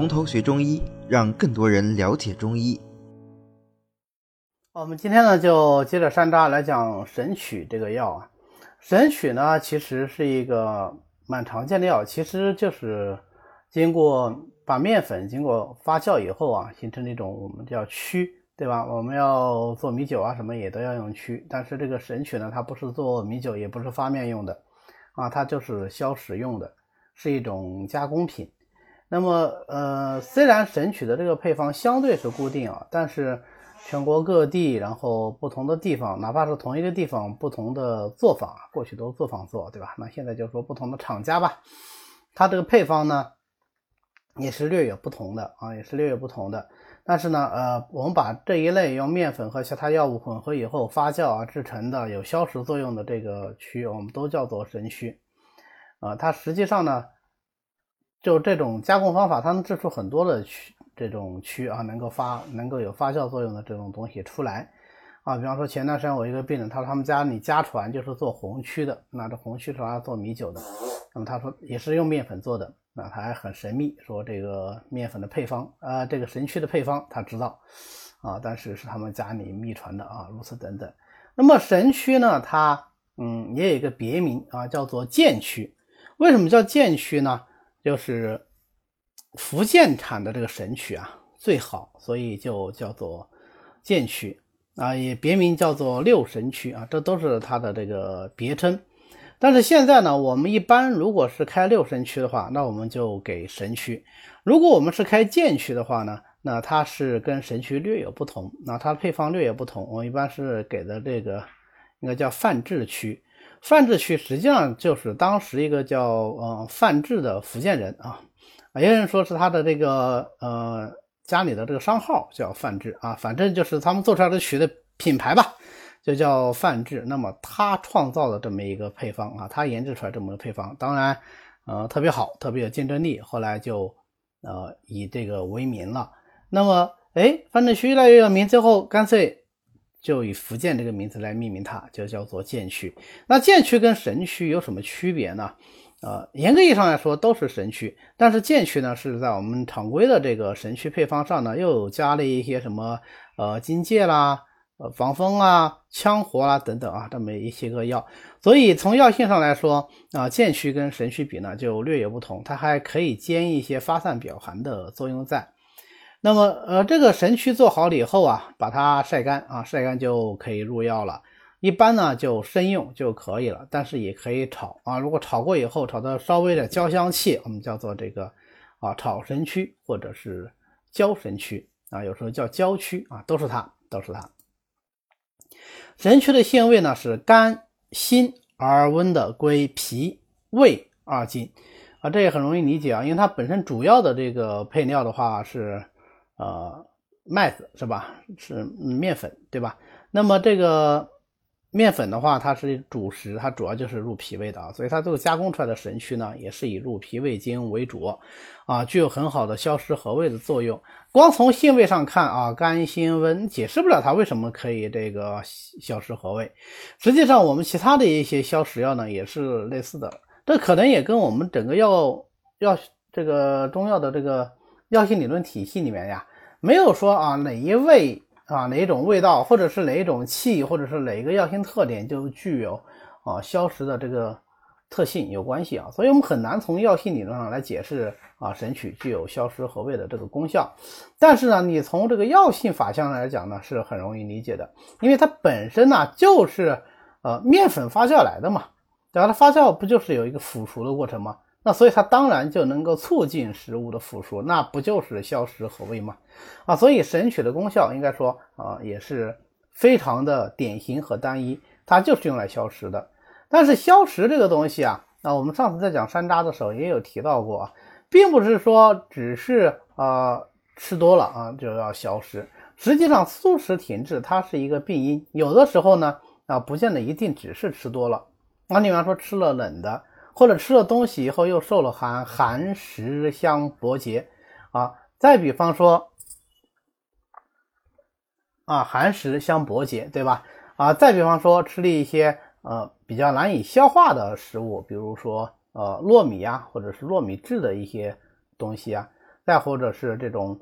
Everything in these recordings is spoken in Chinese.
从头学中医，让更多人了解中医。我们今天呢，就接着山楂来讲神曲这个药啊。神曲呢，其实是一个蛮常见的药，其实就是经过把面粉经过发酵以后啊，形成那种我们叫曲，对吧？我们要做米酒啊，什么也都要用曲。但是这个神曲呢，它不是做米酒，也不是发面用的啊，它就是消食用的，是一种加工品。那么，呃，虽然神曲的这个配方相对是固定啊，但是全国各地，然后不同的地方，哪怕是同一个地方，不同的做法，过去都是作坊做，对吧？那现在就说不同的厂家吧，它这个配方呢，也是略有不同的啊，也是略有不同的。但是呢，呃，我们把这一类用面粉和其他药物混合以后发酵啊制成的有消食作用的这个曲，我们都叫做神曲，啊，它实际上呢。就这种加工方法，它能制出很多的曲，这种曲啊，能够发，能够有发酵作用的这种东西出来啊。比方说前段时间我一个病人，他说他们家里家传就是做红曲的，那这红曲是要做米酒的，那么他说也是用面粉做的，那他还很神秘，说这个面粉的配方啊，这个神曲的配方他知道啊，但是是他们家里秘传的啊，如此等等。那么神曲呢，它嗯也有一个别名啊，叫做健曲。为什么叫健曲呢？就是福建产的这个神曲啊最好，所以就叫做剑曲啊，也别名叫做六神曲啊，这都是它的这个别称。但是现在呢，我们一般如果是开六神曲的话，那我们就给神曲；如果我们是开剑曲的话呢，那它是跟神曲略有不同，那它的配方略有不同。我们一般是给的这个应该叫范制曲。范志区实际上就是当时一个叫呃范志的福建人啊，也有人说是他的这个呃家里的这个商号叫范志啊，反正就是他们做出来的曲的品牌吧，就叫范志。那么他创造了这么一个配方啊，他研制出来这么个配方，当然呃特别好，特别有竞争力，后来就呃以这个为名了。那么哎，范志区越来越有名，最后干脆。就以福建这个名字来命名它，就叫做剑曲。那剑曲跟神曲有什么区别呢？呃，严格意义上来说都是神曲，但是剑曲呢是在我们常规的这个神曲配方上呢，又加了一些什么呃金芥啦、呃防风啊、羌活啦等等啊这么一些个药。所以从药性上来说啊，剑曲跟神曲比呢就略有不同，它还可以兼一些发散表寒的作用在。那么，呃，这个神曲做好了以后啊，把它晒干啊，晒干就可以入药了。一般呢就生用就可以了，但是也可以炒啊。如果炒过以后，炒的稍微的焦香气，我们叫做这个啊炒神曲或者是焦神曲啊，有时候叫焦曲啊，都是它，都是它。神曲的性味呢是甘辛而温的，归脾胃二经啊，这也很容易理解啊，因为它本身主要的这个配料的话是。呃，麦子是吧？是面粉对吧？那么这个面粉的话，它是主食，它主要就是入脾胃的啊，所以它这个加工出来的神曲呢，也是以入脾胃经为主啊，具有很好的消食和胃的作用。光从性味上看啊，甘辛温解释不了它为什么可以这个消食和胃。实际上，我们其他的一些消食药呢，也是类似的，这可能也跟我们整个药药这个中药的这个药性理论体系里面呀。没有说啊哪一味啊哪一种味道，或者是哪一种气，或者是哪一个药性特点就具有啊消食的这个特性有关系啊，所以我们很难从药性理论上来解释啊神曲具有消食和胃的这个功效。但是呢，你从这个药性法相来讲呢，是很容易理解的，因为它本身呢就是呃面粉发酵来的嘛，对吧？它发酵不就是有一个腐熟的过程吗？那所以它当然就能够促进食物的腐熟，那不就是消食和胃吗？啊，所以神曲的功效应该说啊也是非常的典型和单一，它就是用来消食的。但是消食这个东西啊，那我们上次在讲山楂的时候也有提到过啊，并不是说只是啊吃多了啊就要消食，实际上素食停滞它是一个病因，有的时候呢啊不见得一定只是吃多了，那你比方说吃了冷的。或者吃了东西以后又受了寒，寒食相搏结啊。再比方说啊，寒食相搏结，对吧？啊，再比方说吃了一些呃比较难以消化的食物，比如说呃糯米啊，或者是糯米制的一些东西啊。再或者是这种。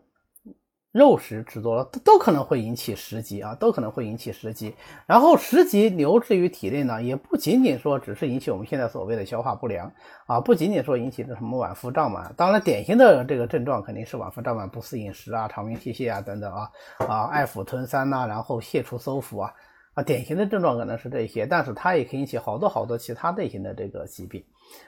肉食吃多了都都可能会引起食积啊，都可能会引起食积。然后食积留置于体内呢，也不仅仅说只是引起我们现在所谓的消化不良啊，不仅仅说引起这什么脘腹胀满。当然，典型的这个症状肯定是脘腹胀满、不思饮食啊、肠鸣涕泻啊等等啊啊，爱腹吞三呐，然后泻出搜腹啊啊，典型的症状可能是这些，但是它也可以引起好多好多其他类型的这个疾病。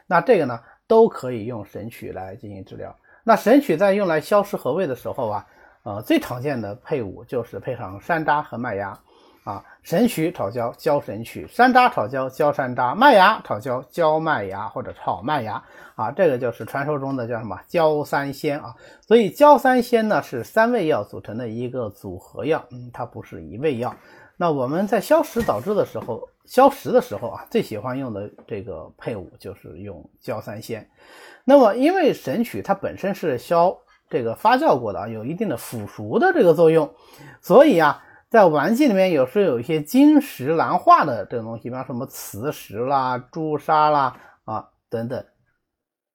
那这个呢，都可以用神曲来进行治疗。那神曲在用来消食和胃的时候啊。呃，最常见的配伍就是配上山楂和麦芽，啊，神曲炒焦焦神曲，山楂炒焦焦山楂，麦芽炒焦焦麦芽或者炒麦芽，啊，这个就是传说中的叫什么焦三仙啊。所以焦三仙呢是三味药组成的一个组合药，嗯，它不是一味药。那我们在消食导致的时候，消食的时候啊，最喜欢用的这个配伍就是用焦三仙。那么因为神曲它本身是消。这个发酵过的啊，有一定的腐熟的这个作用，所以啊，在丸剂里面有时候有一些金石难化的这种东西，比方什么磁石啦、朱砂啦啊等等，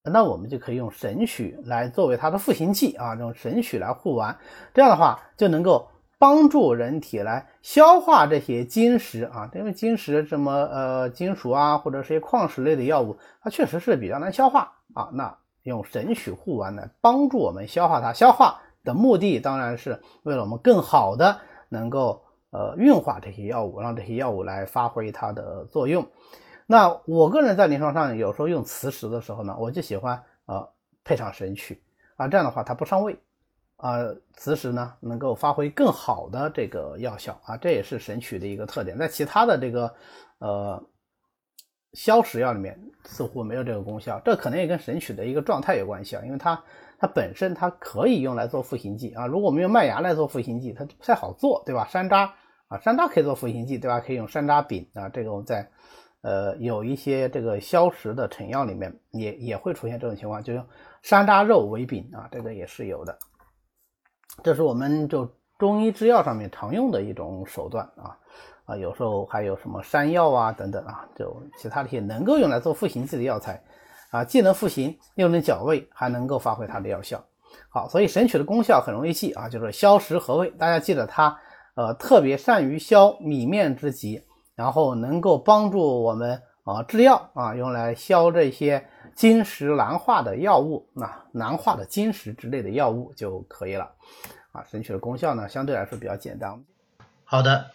那我们就可以用神曲来作为它的复形剂啊，用神曲来护丸，这样的话就能够帮助人体来消化这些金石啊，因为金石什么呃金属啊或者是一些矿石类的药物，它确实是比较难消化啊，那。用神曲护丸来帮助我们消化它，消化的目的当然是为了我们更好的能够呃运化这些药物，让这些药物来发挥它的作用。那我个人在临床上有时候用磁石的时候呢，我就喜欢呃配上神曲啊，这样的话它不伤胃啊，磁石呢能够发挥更好的这个药效啊，这也是神曲的一个特点。在其他的这个呃。消食药里面似乎没有这个功效，这可能也跟神曲的一个状态有关系啊，因为它它本身它可以用来做复形剂啊，如果我们用麦芽来做复形剂，它不太好做，对吧？山楂啊，山楂可以做复形剂，对吧？可以用山楂饼啊，这个我们在呃有一些这个消食的成药里面也也会出现这种情况，就用山楂肉为饼啊，这个也是有的，这是我们就中医制药上面常用的一种手段啊。啊，有时候还有什么山药啊等等啊，就其他的一些能够用来做复形剂的药材啊，既能复形又能矫胃，还能够发挥它的药效。好，所以神曲的功效很容易记啊，就是消食和胃。大家记得它，呃，特别善于消米面之疾，然后能够帮助我们啊制药啊，用来消这些金石难化的药物，那难化的金石之类的药物就可以了。啊，神曲的功效呢，相对来说比较简单。好的。